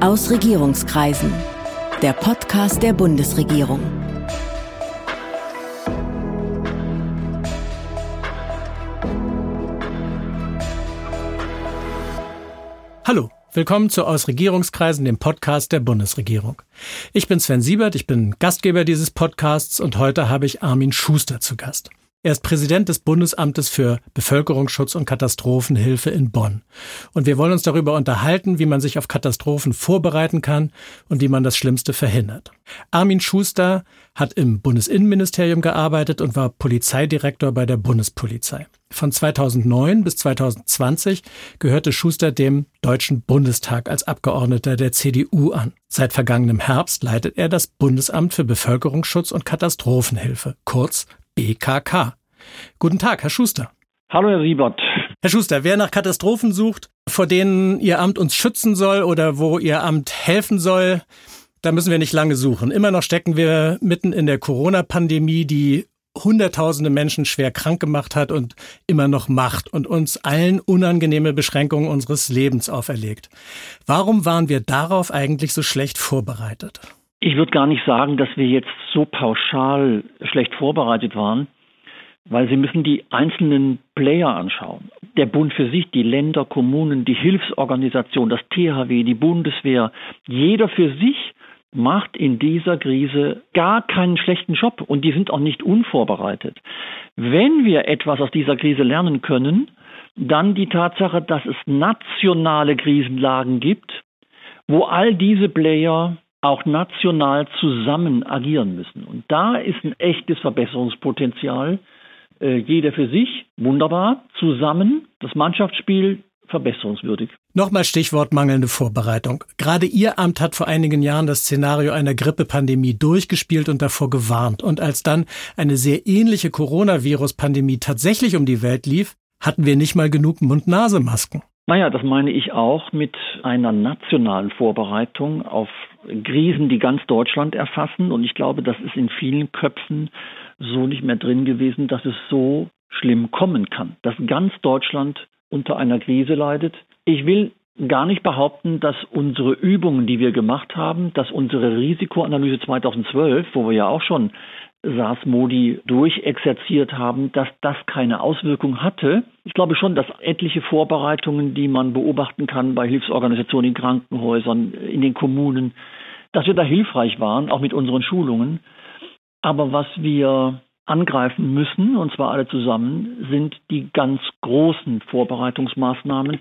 Aus Regierungskreisen. Der Podcast der Bundesregierung. Hallo, willkommen zu Aus Regierungskreisen, dem Podcast der Bundesregierung. Ich bin Sven Siebert, ich bin Gastgeber dieses Podcasts und heute habe ich Armin Schuster zu Gast. Er ist Präsident des Bundesamtes für Bevölkerungsschutz und Katastrophenhilfe in Bonn. Und wir wollen uns darüber unterhalten, wie man sich auf Katastrophen vorbereiten kann und wie man das Schlimmste verhindert. Armin Schuster hat im Bundesinnenministerium gearbeitet und war Polizeidirektor bei der Bundespolizei. Von 2009 bis 2020 gehörte Schuster dem Deutschen Bundestag als Abgeordneter der CDU an. Seit vergangenem Herbst leitet er das Bundesamt für Bevölkerungsschutz und Katastrophenhilfe, kurz BKK. Guten Tag, Herr Schuster. Hallo, Herr Siebert. Herr Schuster, wer nach Katastrophen sucht, vor denen Ihr Amt uns schützen soll oder wo Ihr Amt helfen soll, da müssen wir nicht lange suchen. Immer noch stecken wir mitten in der Corona-Pandemie, die Hunderttausende Menschen schwer krank gemacht hat und immer noch macht und uns allen unangenehme Beschränkungen unseres Lebens auferlegt. Warum waren wir darauf eigentlich so schlecht vorbereitet? Ich würde gar nicht sagen, dass wir jetzt so pauschal schlecht vorbereitet waren, weil Sie müssen die einzelnen Player anschauen. Der Bund für sich, die Länder, Kommunen, die Hilfsorganisation, das THW, die Bundeswehr, jeder für sich macht in dieser Krise gar keinen schlechten Job und die sind auch nicht unvorbereitet. Wenn wir etwas aus dieser Krise lernen können, dann die Tatsache, dass es nationale Krisenlagen gibt, wo all diese Player auch national zusammen agieren müssen. Und da ist ein echtes Verbesserungspotenzial. Äh, jeder für sich, wunderbar, zusammen, das Mannschaftsspiel verbesserungswürdig. Nochmal Stichwort mangelnde Vorbereitung. Gerade Ihr Amt hat vor einigen Jahren das Szenario einer Grippepandemie durchgespielt und davor gewarnt. Und als dann eine sehr ähnliche Coronavirus-Pandemie tatsächlich um die Welt lief, hatten wir nicht mal genug Mund-Nase-Masken. Naja, das meine ich auch mit einer nationalen Vorbereitung auf Krisen, die ganz Deutschland erfassen. Und ich glaube, das ist in vielen Köpfen so nicht mehr drin gewesen, dass es so schlimm kommen kann, dass ganz Deutschland unter einer Krise leidet. Ich will gar nicht behaupten, dass unsere Übungen, die wir gemacht haben, dass unsere Risikoanalyse 2012, wo wir ja auch schon SARS-Modi durchexerziert haben, dass das keine Auswirkung hatte. Ich glaube schon, dass etliche Vorbereitungen, die man beobachten kann bei Hilfsorganisationen in Krankenhäusern, in den Kommunen, dass wir da hilfreich waren, auch mit unseren Schulungen. Aber was wir angreifen müssen, und zwar alle zusammen, sind die ganz großen Vorbereitungsmaßnahmen,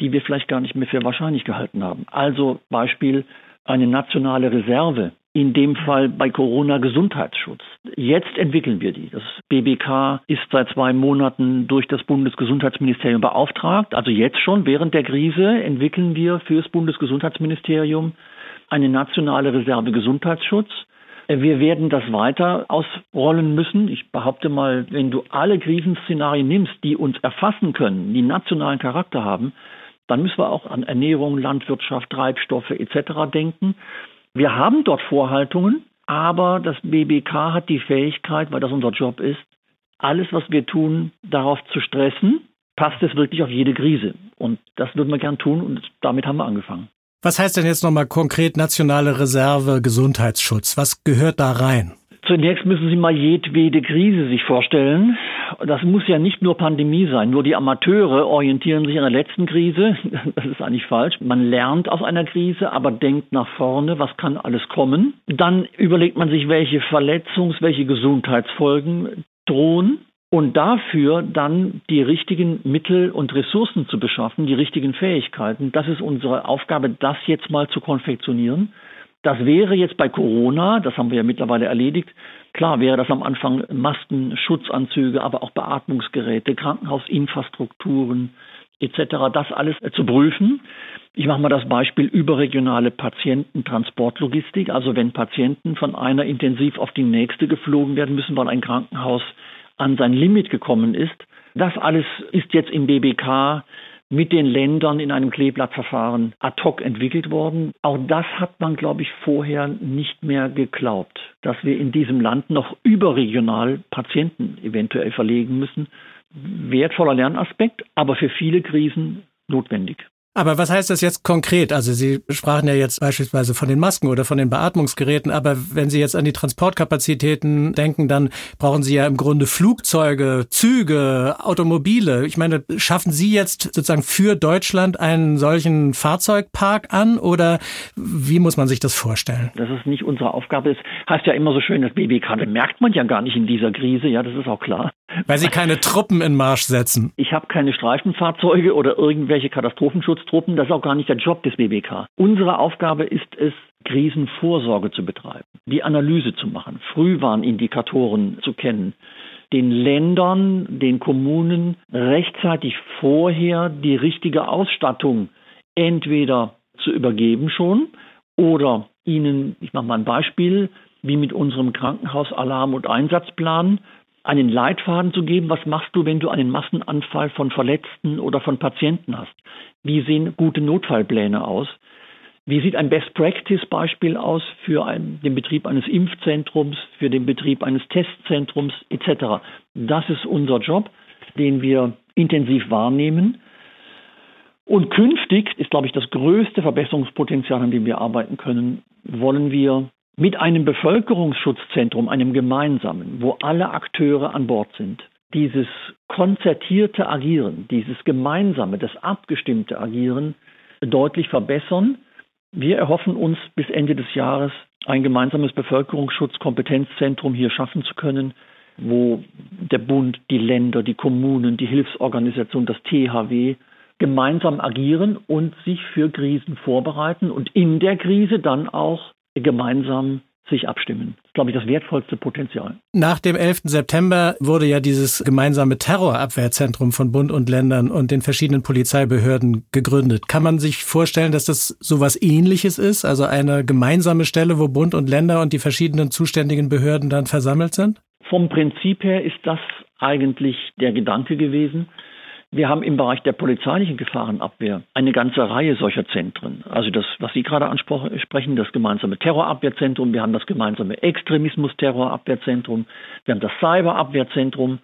die wir vielleicht gar nicht mehr für wahrscheinlich gehalten haben. Also Beispiel eine nationale Reserve in dem Fall bei Corona Gesundheitsschutz. Jetzt entwickeln wir die. Das BBK ist seit zwei Monaten durch das Bundesgesundheitsministerium beauftragt. Also jetzt schon während der Krise entwickeln wir für das Bundesgesundheitsministerium eine nationale Reserve Gesundheitsschutz. Wir werden das weiter ausrollen müssen. Ich behaupte mal, wenn du alle Krisenszenarien nimmst, die uns erfassen können, die nationalen Charakter haben, dann müssen wir auch an Ernährung, Landwirtschaft, Treibstoffe etc. denken. Wir haben dort Vorhaltungen, aber das BBK hat die Fähigkeit, weil das unser Job ist, alles, was wir tun, darauf zu stressen, passt es wirklich auf jede Krise. Und das würden wir gern tun und damit haben wir angefangen. Was heißt denn jetzt nochmal konkret nationale Reserve Gesundheitsschutz? Was gehört da rein? Zunächst müssen Sie mal jedwede Krise sich vorstellen. Das muss ja nicht nur Pandemie sein. Nur die Amateure orientieren sich an der letzten Krise. Das ist eigentlich falsch. Man lernt aus einer Krise, aber denkt nach vorne, was kann alles kommen. Dann überlegt man sich, welche Verletzungs-, welche Gesundheitsfolgen drohen. Und dafür dann die richtigen Mittel und Ressourcen zu beschaffen, die richtigen Fähigkeiten. Das ist unsere Aufgabe, das jetzt mal zu konfektionieren. Das wäre jetzt bei Corona, das haben wir ja mittlerweile erledigt, klar wäre das am Anfang Masken, Schutzanzüge, aber auch Beatmungsgeräte, Krankenhausinfrastrukturen etc., das alles zu prüfen. Ich mache mal das Beispiel überregionale Patiententransportlogistik. Also wenn Patienten von einer Intensiv auf die nächste geflogen werden müssen, weil ein Krankenhaus an sein Limit gekommen ist. Das alles ist jetzt im BBK mit den Ländern in einem Kleeblattverfahren ad hoc entwickelt worden. Auch das hat man, glaube ich, vorher nicht mehr geglaubt, dass wir in diesem Land noch überregional Patienten eventuell verlegen müssen. Wertvoller Lernaspekt, aber für viele Krisen notwendig. Aber was heißt das jetzt konkret? Also Sie sprachen ja jetzt beispielsweise von den Masken oder von den Beatmungsgeräten, aber wenn Sie jetzt an die Transportkapazitäten denken, dann brauchen Sie ja im Grunde Flugzeuge, Züge, Automobile. Ich meine, schaffen Sie jetzt sozusagen für Deutschland einen solchen Fahrzeugpark an oder wie muss man sich das vorstellen? Das ist nicht unsere Aufgabe. Es heißt ja immer so schön, das BBK, das merkt man ja gar nicht in dieser Krise. Ja, das ist auch klar. Weil Sie keine Truppen in Marsch setzen. Ich habe keine Streifenfahrzeuge oder irgendwelche Katastrophenschutztruppen. Das ist auch gar nicht der Job des BBK. Unsere Aufgabe ist es, Krisenvorsorge zu betreiben, die Analyse zu machen, Frühwarnindikatoren zu kennen, den Ländern, den Kommunen rechtzeitig vorher die richtige Ausstattung entweder zu übergeben schon oder ihnen, ich mache mal ein Beispiel, wie mit unserem Krankenhausalarm- und Einsatzplan, einen Leitfaden zu geben, was machst du, wenn du einen Massenanfall von Verletzten oder von Patienten hast? Wie sehen gute Notfallpläne aus? Wie sieht ein Best-Practice-Beispiel aus für ein, den Betrieb eines Impfzentrums, für den Betrieb eines Testzentrums etc.? Das ist unser Job, den wir intensiv wahrnehmen. Und künftig ist, glaube ich, das größte Verbesserungspotenzial, an dem wir arbeiten können, wollen wir mit einem Bevölkerungsschutzzentrum, einem gemeinsamen, wo alle Akteure an Bord sind, dieses konzertierte Agieren, dieses gemeinsame, das abgestimmte Agieren deutlich verbessern. Wir erhoffen uns bis Ende des Jahres ein gemeinsames Bevölkerungsschutzkompetenzzentrum hier schaffen zu können, wo der Bund, die Länder, die Kommunen, die Hilfsorganisation, das THW gemeinsam agieren und sich für Krisen vorbereiten und in der Krise dann auch gemeinsam sich abstimmen. Das ist, glaube ich, das wertvollste Potenzial. Nach dem 11. September wurde ja dieses gemeinsame Terrorabwehrzentrum von Bund und Ländern und den verschiedenen Polizeibehörden gegründet. Kann man sich vorstellen, dass das sowas ähnliches ist? Also eine gemeinsame Stelle, wo Bund und Länder und die verschiedenen zuständigen Behörden dann versammelt sind? Vom Prinzip her ist das eigentlich der Gedanke gewesen. Wir haben im Bereich der polizeilichen Gefahrenabwehr eine ganze Reihe solcher Zentren. Also das, was Sie gerade ansprechen, das gemeinsame Terrorabwehrzentrum, wir haben das gemeinsame Extremismus-Terrorabwehrzentrum, wir haben das Cyberabwehrzentrum.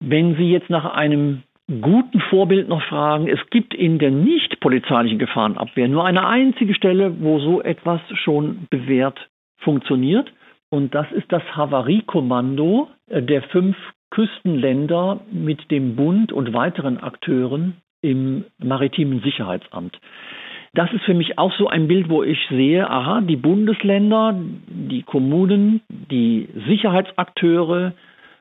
Wenn Sie jetzt nach einem guten Vorbild noch fragen, es gibt in der nicht polizeilichen Gefahrenabwehr nur eine einzige Stelle, wo so etwas schon bewährt funktioniert. Und das ist das Havariekommando der fünf Küstenländer mit dem Bund und weiteren Akteuren im maritimen Sicherheitsamt. Das ist für mich auch so ein Bild, wo ich sehe, aha, die Bundesländer, die Kommunen, die Sicherheitsakteure,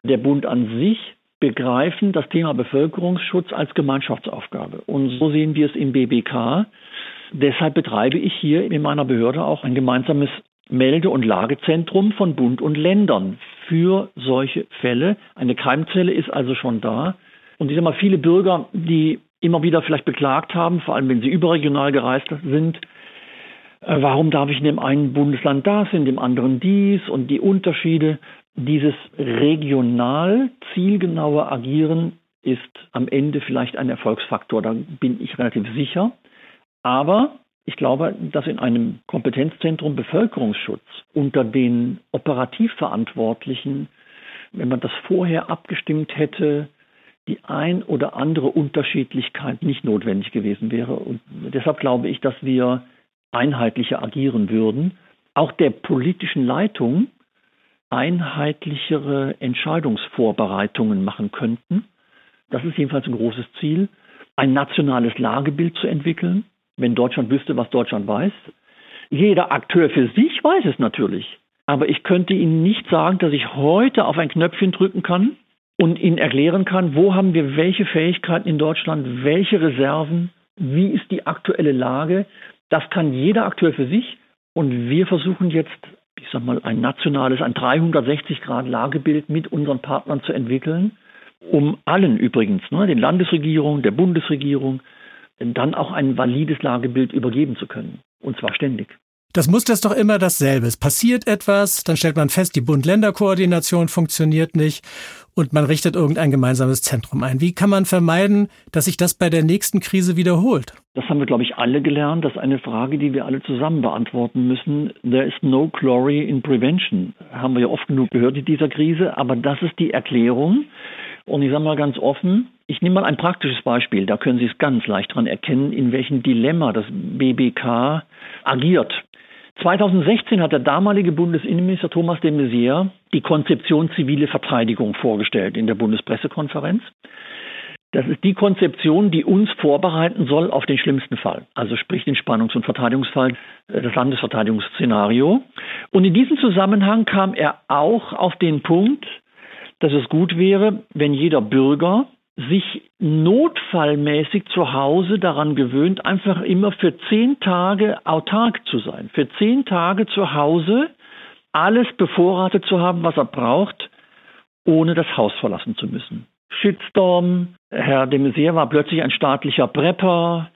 der Bund an sich begreifen das Thema Bevölkerungsschutz als Gemeinschaftsaufgabe. Und so sehen wir es im BBK. Deshalb betreibe ich hier in meiner Behörde auch ein gemeinsames Melde- und Lagezentrum von Bund und Ländern für solche Fälle. Eine Keimzelle ist also schon da. Und ich sage mal, viele Bürger, die immer wieder vielleicht beklagt haben, vor allem wenn sie überregional gereist sind, äh, warum darf ich in dem einen Bundesland das, in dem anderen dies und die Unterschiede. Dieses regional zielgenaue Agieren ist am Ende vielleicht ein Erfolgsfaktor, da bin ich relativ sicher. Aber ich glaube, dass in einem Kompetenzzentrum Bevölkerungsschutz unter den Operativverantwortlichen, wenn man das vorher abgestimmt hätte, die ein oder andere Unterschiedlichkeit nicht notwendig gewesen wäre. Und deshalb glaube ich, dass wir einheitlicher agieren würden, auch der politischen Leitung einheitlichere Entscheidungsvorbereitungen machen könnten. Das ist jedenfalls ein großes Ziel, ein nationales Lagebild zu entwickeln, wenn Deutschland wüsste, was Deutschland weiß. Jeder Akteur für sich weiß es natürlich. Aber ich könnte Ihnen nicht sagen, dass ich heute auf ein Knöpfchen drücken kann und Ihnen erklären kann, wo haben wir welche Fähigkeiten in Deutschland, welche Reserven, wie ist die aktuelle Lage. Das kann jeder Akteur für sich. Und wir versuchen jetzt, ich sag mal, ein nationales, ein 360-Grad-Lagebild mit unseren Partnern zu entwickeln, um allen übrigens, ne, den Landesregierungen, der Bundesregierung, dann auch ein valides Lagebild übergeben zu können. Und zwar ständig. Das Muster ist doch immer dasselbe. Es passiert etwas, dann stellt man fest, die Bund-Länder-Koordination funktioniert nicht und man richtet irgendein gemeinsames Zentrum ein. Wie kann man vermeiden, dass sich das bei der nächsten Krise wiederholt? Das haben wir, glaube ich, alle gelernt. Das ist eine Frage, die wir alle zusammen beantworten müssen. There is no glory in prevention. Haben wir ja oft genug gehört in dieser Krise, aber das ist die Erklärung. Und ich sage mal ganz offen, Ich nehme mal ein praktisches Beispiel, da können Sie es ganz leicht dran erkennen, in welchem Dilemma das BBK agiert. 2016 hat der damalige Bundesinnenminister Thomas de Maizière die Konzeption zivile Verteidigung vorgestellt in der Bundespressekonferenz. Das ist die Konzeption, die uns vorbereiten soll auf den schlimmsten Fall, also sprich den Spannungs- und Verteidigungsfall, äh, das Landesverteidigungsszenario. Und in diesem Zusammenhang kam er auch auf den Punkt, dass es gut wäre, wenn jeder Bürger sich notfallmäßig zu Hause daran gewöhnt, einfach immer für zehn Tage autark zu sein, für zehn Tage zu Hause alles bevorratet zu haben, was er braucht, ohne das Haus verlassen zu müssen. Shitstorm, Herr de Maizière war plötzlich ein staatlicher Prepper.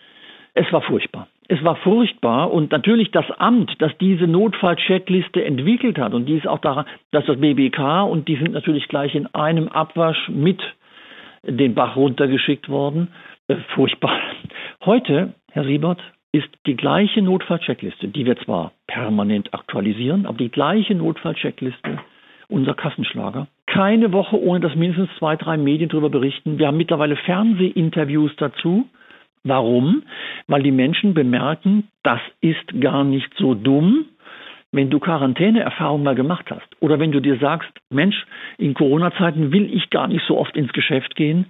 Es war furchtbar. Es war furchtbar und natürlich das Amt, das diese Notfallcheckliste entwickelt hat und die ist auch daran, dass das BBK und die sind natürlich gleich in einem Abwasch mit den Bach runtergeschickt worden. Äh, furchtbar. Heute, Herr Siebert, ist die gleiche Notfallcheckliste, die wir zwar permanent aktualisieren, aber die gleiche Notfallcheckliste unser Kassenschlager. Keine Woche, ohne dass mindestens zwei, drei Medien darüber berichten. Wir haben mittlerweile Fernsehinterviews dazu. Warum? Weil die Menschen bemerken, das ist gar nicht so dumm, wenn du Quarantäneerfahrung mal gemacht hast. Oder wenn du dir sagst, Mensch, in Corona-Zeiten will ich gar nicht so oft ins Geschäft gehen.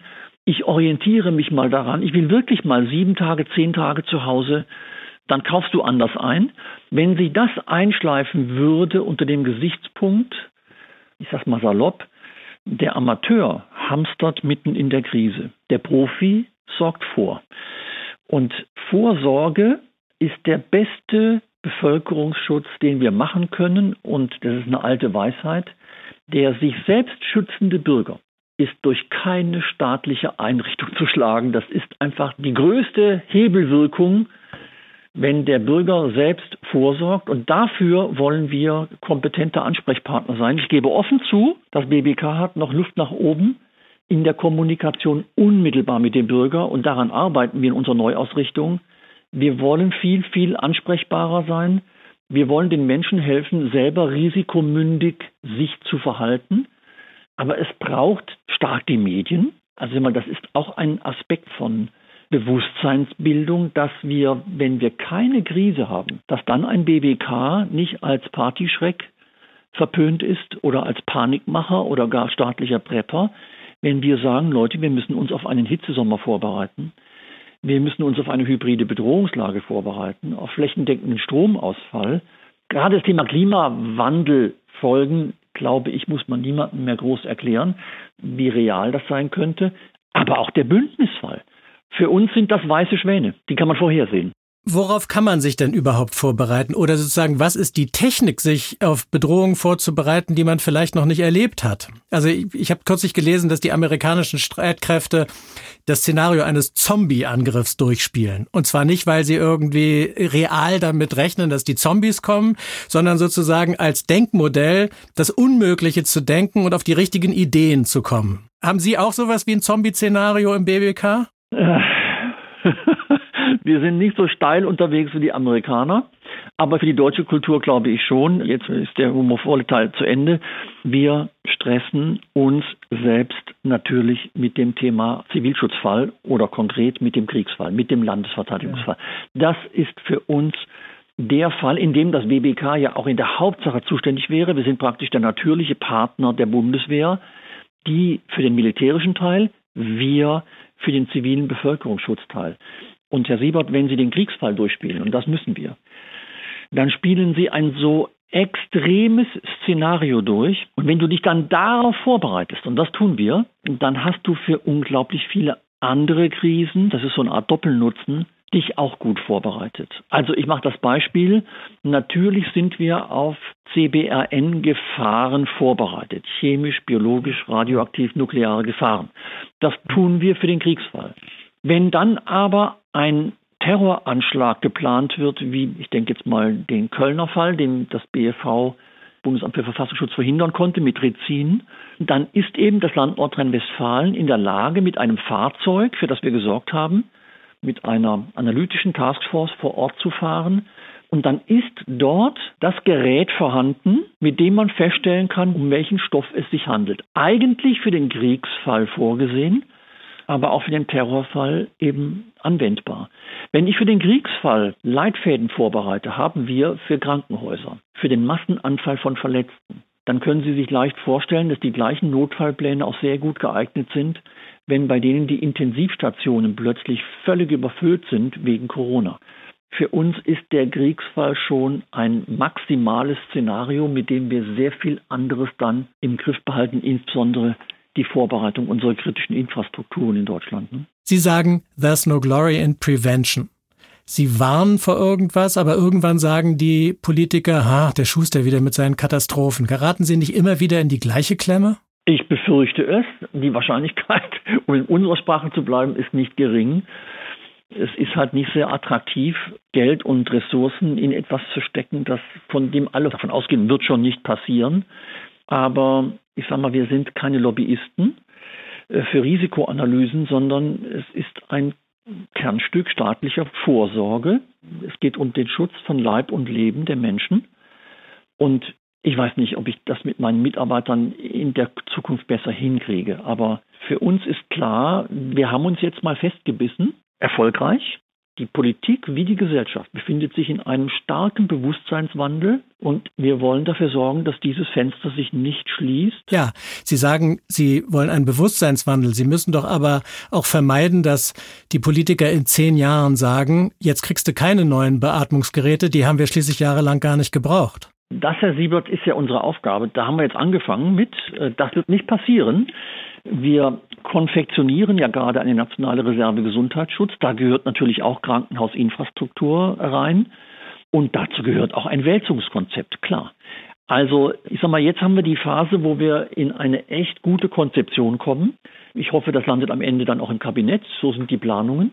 Ich orientiere mich mal daran. Ich will wirklich mal sieben Tage, zehn Tage zu Hause. Dann kaufst du anders ein. Wenn sich das einschleifen würde unter dem Gesichtspunkt, ich sag mal salopp, der Amateur hamstert mitten in der Krise. Der Profi sorgt vor. Und Vorsorge ist der beste Bevölkerungsschutz, den wir machen können. Und das ist eine alte Weisheit. Der sich selbst schützende Bürger ist durch keine staatliche Einrichtung zu schlagen. Das ist einfach die größte Hebelwirkung wenn der Bürger selbst vorsorgt. Und dafür wollen wir kompetente Ansprechpartner sein. Ich gebe offen zu, das BBK hat noch Luft nach oben in der Kommunikation unmittelbar mit dem Bürger. Und daran arbeiten wir in unserer Neuausrichtung. Wir wollen viel, viel ansprechbarer sein. Wir wollen den Menschen helfen, selber risikomündig sich zu verhalten. Aber es braucht stark die Medien. Also das ist auch ein Aspekt von Bewusstseinsbildung, dass wir, wenn wir keine Krise haben, dass dann ein BBK nicht als Partyschreck verpönt ist oder als Panikmacher oder gar staatlicher Prepper, wenn wir sagen, Leute, wir müssen uns auf einen Hitzesommer vorbereiten, wir müssen uns auf eine hybride Bedrohungslage vorbereiten, auf flächendeckenden Stromausfall. Gerade das Thema Klimawandelfolgen, glaube ich, muss man niemandem mehr groß erklären, wie real das sein könnte. Aber auch der Bündnisfall. Für uns sind das weiße Schwäne. Die kann man vorhersehen. Worauf kann man sich denn überhaupt vorbereiten? Oder sozusagen, was ist die Technik, sich auf Bedrohungen vorzubereiten, die man vielleicht noch nicht erlebt hat? Also ich, ich habe kürzlich gelesen, dass die amerikanischen Streitkräfte das Szenario eines Zombie-Angriffs durchspielen. Und zwar nicht, weil sie irgendwie real damit rechnen, dass die Zombies kommen, sondern sozusagen als Denkmodell das Unmögliche zu denken und auf die richtigen Ideen zu kommen. Haben Sie auch sowas wie ein Zombie-Szenario im BBK? Wir sind nicht so steil unterwegs wie die Amerikaner, aber für die deutsche Kultur glaube ich schon, jetzt ist der humorvolle Teil zu Ende, wir stressen uns selbst natürlich mit dem Thema Zivilschutzfall oder konkret mit dem Kriegsfall, mit dem Landesverteidigungsfall. Das ist für uns der Fall, in dem das BBK ja auch in der Hauptsache zuständig wäre. Wir sind praktisch der natürliche Partner der Bundeswehr, die für den militärischen Teil, wir für den zivilen Bevölkerungsschutzteil. Und Herr Siebert, wenn Sie den Kriegsfall durchspielen, und das müssen wir, dann spielen Sie ein so extremes Szenario durch. Und wenn du dich dann darauf vorbereitest, und das tun wir, dann hast du für unglaublich viele andere Krisen, das ist so eine Art Doppelnutzen, dich auch gut vorbereitet. Also ich mache das Beispiel. Natürlich sind wir auf CBRN-Gefahren vorbereitet. Chemisch, biologisch, radioaktiv, nukleare Gefahren. Das tun wir für den Kriegsfall. Wenn dann aber ein Terroranschlag geplant wird, wie ich denke jetzt mal den Kölner Fall, den das BFV Bundesamt für Verfassungsschutz verhindern konnte mit Rezin, dann ist eben das Land Nordrhein-Westfalen in der Lage, mit einem Fahrzeug, für das wir gesorgt haben, mit einer analytischen Taskforce vor Ort zu fahren. Und dann ist dort das Gerät vorhanden, mit dem man feststellen kann, um welchen Stoff es sich handelt. Eigentlich für den Kriegsfall vorgesehen, aber auch für den Terrorfall eben anwendbar. Wenn ich für den Kriegsfall Leitfäden vorbereite, haben wir für Krankenhäuser, für den Massenanfall von Verletzten, dann können Sie sich leicht vorstellen, dass die gleichen Notfallpläne auch sehr gut geeignet sind, wenn bei denen die Intensivstationen plötzlich völlig überfüllt sind wegen Corona. Für uns ist der Kriegsfall schon ein maximales Szenario, mit dem wir sehr viel anderes dann im Griff behalten, insbesondere die Vorbereitung unserer kritischen Infrastrukturen in Deutschland. Ne? Sie sagen, there's no glory in prevention. Sie warnen vor irgendwas, aber irgendwann sagen die Politiker, ha, der Schuster wieder mit seinen Katastrophen. Geraten Sie nicht immer wieder in die gleiche Klemme? Ich befürchte es. Die Wahrscheinlichkeit, um in unserer Sprache zu bleiben, ist nicht gering. Es ist halt nicht sehr attraktiv, Geld und Ressourcen in etwas zu stecken, das von dem alle davon ausgehen, wird schon nicht passieren. Aber ich sage mal, wir sind keine Lobbyisten äh, für Risikoanalysen, sondern es ist ein Kernstück staatlicher Vorsorge. Es geht um den Schutz von Leib und Leben der Menschen. Und ich weiß nicht, ob ich das mit meinen Mitarbeitern in der Zukunft besser hinkriege. Aber für uns ist klar, wir haben uns jetzt mal festgebissen, erfolgreich. Die Politik wie die Gesellschaft befindet sich in einem starken Bewusstseinswandel und wir wollen dafür sorgen, dass dieses Fenster sich nicht schließt. Ja, Sie sagen, Sie wollen einen Bewusstseinswandel. Sie müssen doch aber auch vermeiden, dass die Politiker in zehn Jahren sagen, jetzt kriegst du keine neuen Beatmungsgeräte, die haben wir schließlich jahrelang gar nicht gebraucht. Das, Herr Siebert, ist ja unsere Aufgabe. Da haben wir jetzt angefangen mit. Äh, das wird nicht passieren. Wir konfektionieren ja gerade eine nationale Reserve Gesundheitsschutz. Da gehört natürlich auch Krankenhausinfrastruktur rein. Und dazu gehört auch ein Wälzungskonzept, klar. Also, ich sag mal, jetzt haben wir die Phase, wo wir in eine echt gute Konzeption kommen. Ich hoffe, das landet am Ende dann auch im Kabinett. So sind die Planungen.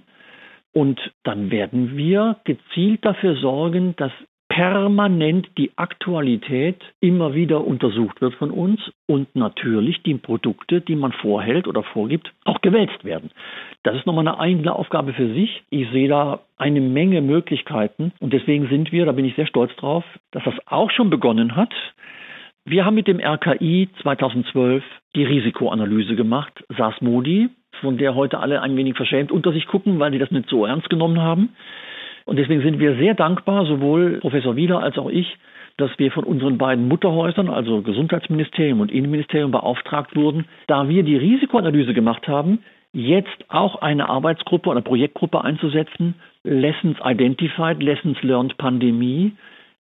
Und dann werden wir gezielt dafür sorgen, dass permanent die Aktualität immer wieder untersucht wird von uns und natürlich die Produkte, die man vorhält oder vorgibt, auch gewälzt werden. Das ist nochmal eine eigene Aufgabe für sich. Ich sehe da eine Menge Möglichkeiten und deswegen sind wir, da bin ich sehr stolz drauf, dass das auch schon begonnen hat. Wir haben mit dem RKI 2012 die Risikoanalyse gemacht, SARS Modi, von der heute alle ein wenig verschämt unter sich gucken, weil sie das nicht so ernst genommen haben. Und deswegen sind wir sehr dankbar, sowohl Professor Wieler als auch ich, dass wir von unseren beiden Mutterhäusern, also Gesundheitsministerium und Innenministerium, beauftragt wurden, da wir die Risikoanalyse gemacht haben, jetzt auch eine Arbeitsgruppe oder Projektgruppe einzusetzen, Lessons Identified, Lessons Learned Pandemie,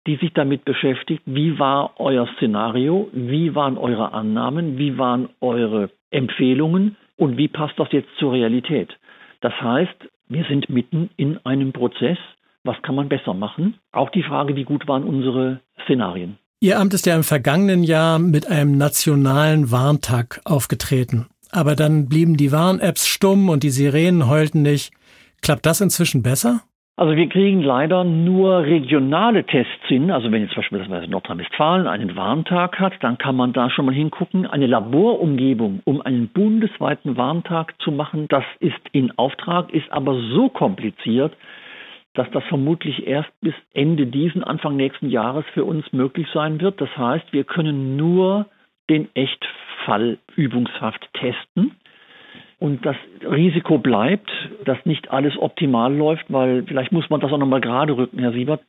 die sich damit beschäftigt, wie war euer Szenario, wie waren eure Annahmen, wie waren eure Empfehlungen und wie passt das jetzt zur Realität. Das heißt, wir sind mitten in einem Prozess. Was kann man besser machen? Auch die Frage, wie gut waren unsere Szenarien? Ihr Amt ist ja im vergangenen Jahr mit einem nationalen Warntag aufgetreten. Aber dann blieben die Warn-Apps stumm und die Sirenen heulten nicht. Klappt das inzwischen besser? Also wir kriegen leider nur regionale Tests hin. Also wenn jetzt beispielsweise Nordrhein-Westfalen einen Warntag hat, dann kann man da schon mal hingucken. Eine Laborumgebung, um einen bundesweiten Warntag zu machen, das ist in Auftrag, ist aber so kompliziert, dass das vermutlich erst bis Ende diesen, Anfang nächsten Jahres für uns möglich sein wird. Das heißt, wir können nur den Echtfall übungshaft testen. Und das Risiko bleibt, dass nicht alles optimal läuft, weil vielleicht muss man das auch nochmal gerade rücken, Herr Siebert.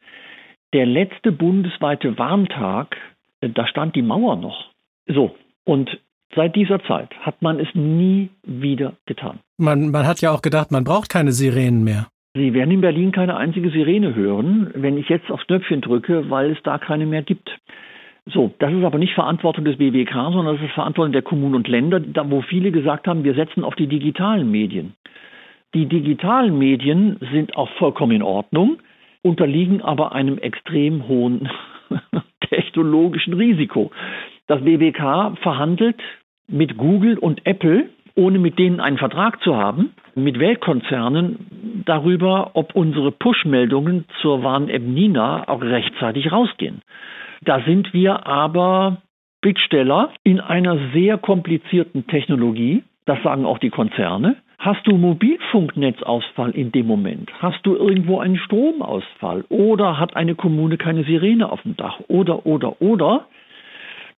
Der letzte bundesweite Warntag, äh, da stand die Mauer noch. So, und seit dieser Zeit hat man es nie wieder getan. Man, man hat ja auch gedacht, man braucht keine Sirenen mehr. Sie werden in Berlin keine einzige Sirene hören, wenn ich jetzt aufs Knöpfchen drücke, weil es da keine mehr gibt. So, das ist aber nicht Verantwortung des BWK, sondern das ist Verantwortung der Kommunen und Länder, da wo viele gesagt haben, wir setzen auf die digitalen Medien. Die digitalen Medien sind auch vollkommen in Ordnung, unterliegen aber einem extrem hohen technologischen Risiko. Das BWK verhandelt mit Google und Apple, ohne mit denen einen Vertrag zu haben, mit Weltkonzernen darüber, ob unsere Push-Meldungen zur Warn-App Nina auch rechtzeitig rausgehen. Da sind wir aber Bittsteller in einer sehr komplizierten Technologie. Das sagen auch die Konzerne. Hast du Mobilfunknetzausfall in dem Moment? Hast du irgendwo einen Stromausfall? Oder hat eine Kommune keine Sirene auf dem Dach? Oder, oder, oder?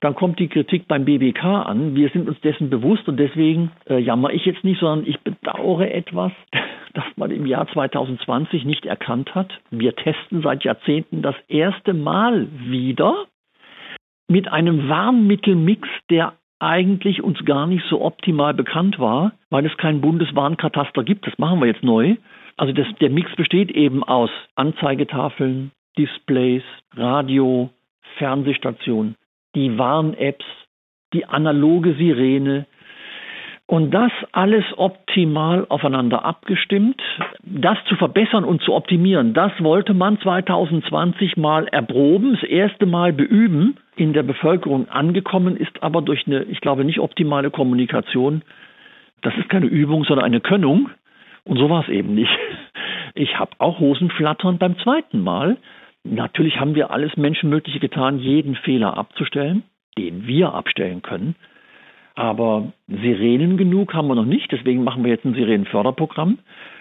Dann kommt die Kritik beim BBK an. Wir sind uns dessen bewusst und deswegen äh, jammer ich jetzt nicht, sondern ich bedauere etwas, dass man im Jahr 2020 nicht erkannt hat. Wir testen seit Jahrzehnten das erste Mal wieder mit einem Warnmittelmix, der eigentlich uns gar nicht so optimal bekannt war, weil es keinen Bundeswarnkataster gibt. Das machen wir jetzt neu. Also das, der Mix besteht eben aus Anzeigetafeln, Displays, Radio, Fernsehstationen, die Warn-Apps, die analoge Sirene, und das alles optimal aufeinander abgestimmt. Das zu verbessern und zu optimieren, das wollte man 2020 mal erproben, das erste Mal beüben, in der Bevölkerung angekommen ist aber durch eine, ich glaube, nicht optimale Kommunikation. Das ist keine Übung, sondern eine Könnung. Und so war es eben nicht. Ich habe auch Hosenflattern beim zweiten Mal. Natürlich haben wir alles Menschenmögliche getan, jeden Fehler abzustellen, den wir abstellen können. Aber Sirenen genug haben wir noch nicht. Deswegen machen wir jetzt ein Sirenenförderprogramm,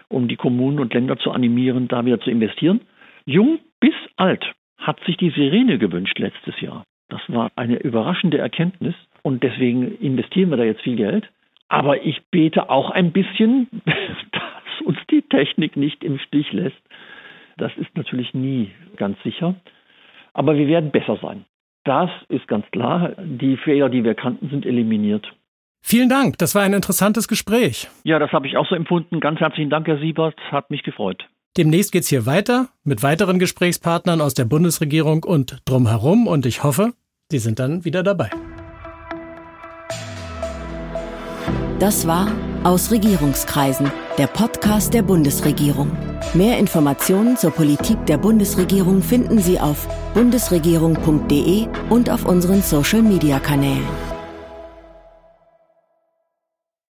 um die Kommunen und Länder zu animieren, da wieder zu investieren. Jung bis alt hat sich die Sirene gewünscht letztes Jahr. Das war eine überraschende Erkenntnis und deswegen investieren wir da jetzt viel Geld. Aber ich bete auch ein bisschen, dass uns die Technik nicht im Stich lässt. Das ist natürlich nie ganz sicher. Aber wir werden besser sein. Das ist ganz klar. Die Fehler, die wir kannten, sind eliminiert. Vielen Dank. Das war ein interessantes Gespräch. Ja, das habe ich auch so empfunden. Ganz herzlichen Dank, Herr Siebert. Hat mich gefreut. Demnächst geht's hier weiter mit weiteren Gesprächspartnern aus der Bundesregierung und drumherum und ich hoffe, Sie sind dann wieder dabei. Das war aus Regierungskreisen, der Podcast der Bundesregierung. Mehr Informationen zur Politik der Bundesregierung finden Sie auf bundesregierung.de und auf unseren Social-Media-Kanälen.